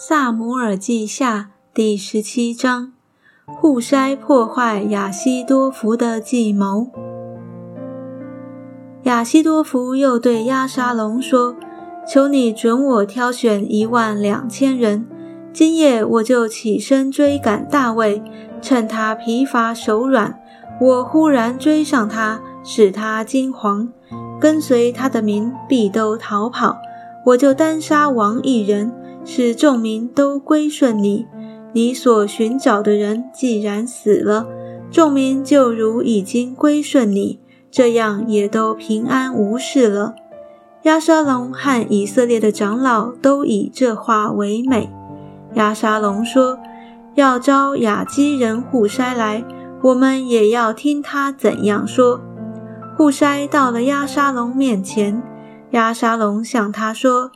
萨姆尔记下第十七章：户筛破坏亚西多福的计谋。亚西多福又对亚沙龙说：“求你准我挑选一万两千人，今夜我就起身追赶大卫，趁他疲乏手软，我忽然追上他，使他惊惶，跟随他的民必都逃跑，我就单杀王一人。”使众民都归顺你。你所寻找的人既然死了，众民就如已经归顺你，这样也都平安无事了。亚沙龙和以色列的长老都以这话为美。亚沙龙说：“要招雅基人户筛来，我们也要听他怎样说。”户筛到了亚沙龙面前，亚沙龙向他说。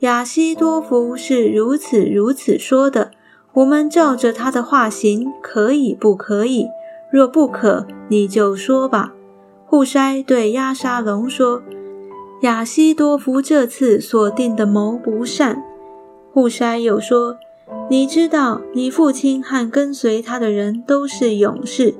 亚西多福是如此如此说的，我们照着他的话行，可以不可以？若不可，你就说吧。户筛对亚沙龙说：“亚西多福这次所定的谋不善。”户筛又说：“你知道，你父亲和跟随他的人都是勇士，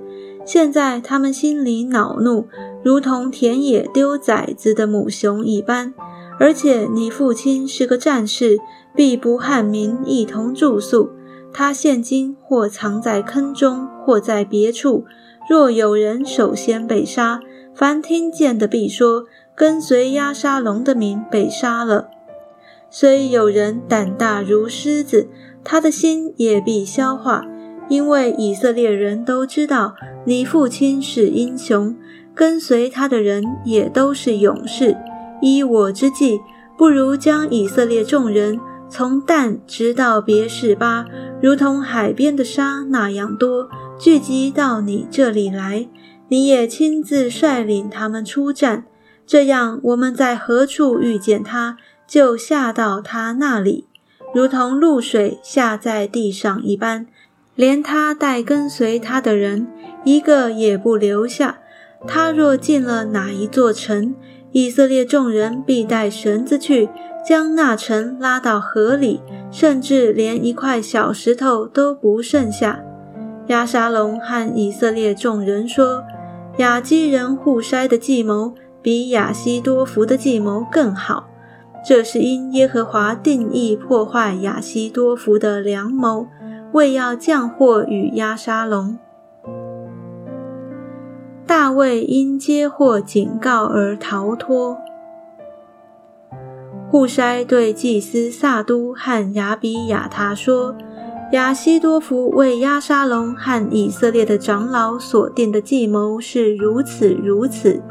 现在他们心里恼怒，如同田野丢崽子的母熊一般。”而且你父亲是个战士，必不和民一同住宿。他现今或藏在坑中，或在别处。若有人首先被杀，凡听见的必说：跟随押沙龙的民被杀了。虽有人胆大如狮子，他的心也必消化，因为以色列人都知道你父亲是英雄，跟随他的人也都是勇士。依我之计，不如将以色列众人从旦直到别是巴，如同海边的沙那样多，聚集到你这里来。你也亲自率领他们出战，这样我们在何处遇见他，就下到他那里，如同露水下在地上一般，连他带跟随他的人一个也不留下。他若进了哪一座城，以色列众人必带绳子去，将那城拉到河里，甚至连一块小石头都不剩下。亚沙龙和以色列众人说：“亚基人户筛的计谋比亚西多福的计谋更好。这是因耶和华定义破坏亚西多福的良谋，为要降祸与亚沙龙。”大卫因接获警告而逃脱。户筛对祭司萨都和亚比亚他说：“亚西多夫为亚沙龙和以色列的长老所定的计谋是如此如此，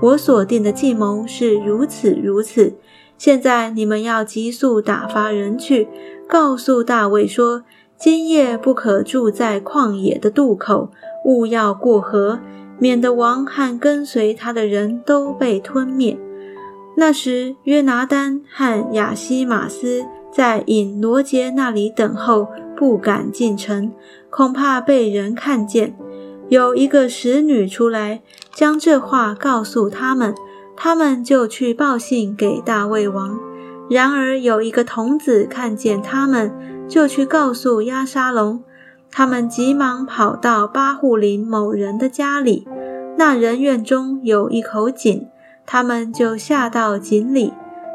我所定的计谋是如此如此。现在你们要急速打发人去，告诉大卫说：今夜不可住在旷野的渡口，勿要过河。”免得王和跟随他的人都被吞灭。那时，约拿丹和亚西马斯在引罗杰那里等候，不敢进城，恐怕被人看见。有一个使女出来，将这话告诉他们，他们就去报信给大卫王。然而，有一个童子看见他们，就去告诉亚沙龙。他们急忙跑到巴户林某人的家里，那人院中有一口井，他们就下到井里。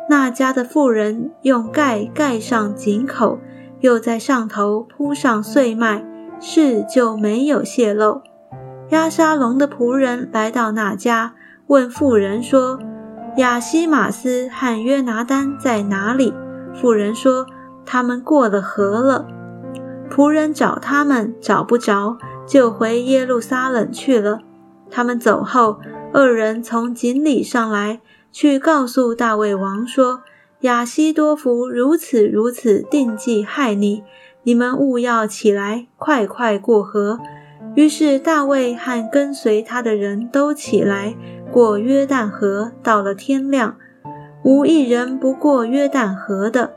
那家的妇人用盖盖上井口，又在上头铺上碎麦，事就没有泄露。亚沙龙的仆人来到那家，问妇人说：“亚西马斯和约拿丹在哪里？”妇人说：“他们过了河了。”仆人找他们找不着，就回耶路撒冷去了。他们走后，二人从井里上来，去告诉大卫王说：“亚西多福如此如此定计害你，你们务要起来，快快过河。”于是大卫和跟随他的人都起来过约旦河，到了天亮，无一人不过约旦河的。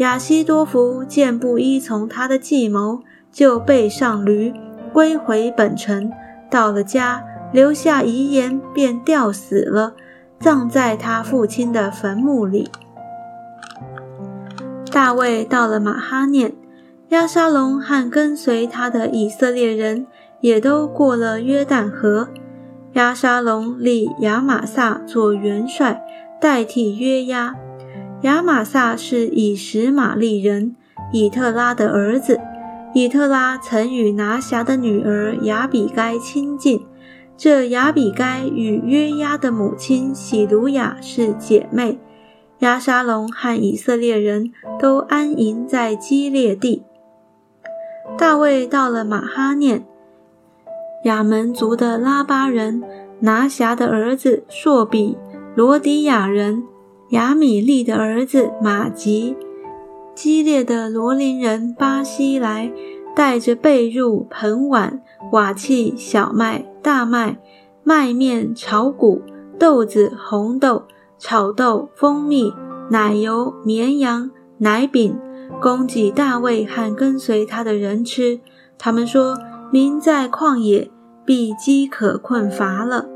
亚西多福见不依从他的计谋，就背上驴归回本城。到了家，留下遗言，便吊死了，葬在他父亲的坟墓里。大卫到了马哈念，亚沙龙和跟随他的以色列人也都过了约旦河。亚沙龙立亚玛撒做元帅，代替约押。亚玛撒是以实玛利人以特拉的儿子。以特拉曾与拿辖的女儿亚比该亲近。这亚比该与约押的母亲喜鲁雅是姐妹。亚沙龙和以色列人都安营在基列地。大卫到了马哈念。亚门族的拉巴人拿辖的儿子朔比，罗迪亚人亚米利的儿子马吉，激烈的罗林人巴西来，带着被褥、盆碗、瓦器、小麦、大麦、麦面、炒谷、豆子、红豆、炒豆、蜂蜜、奶油、绵羊、奶饼，供给大卫和跟随他的人吃。他们说。民在旷野，必饥渴困乏了。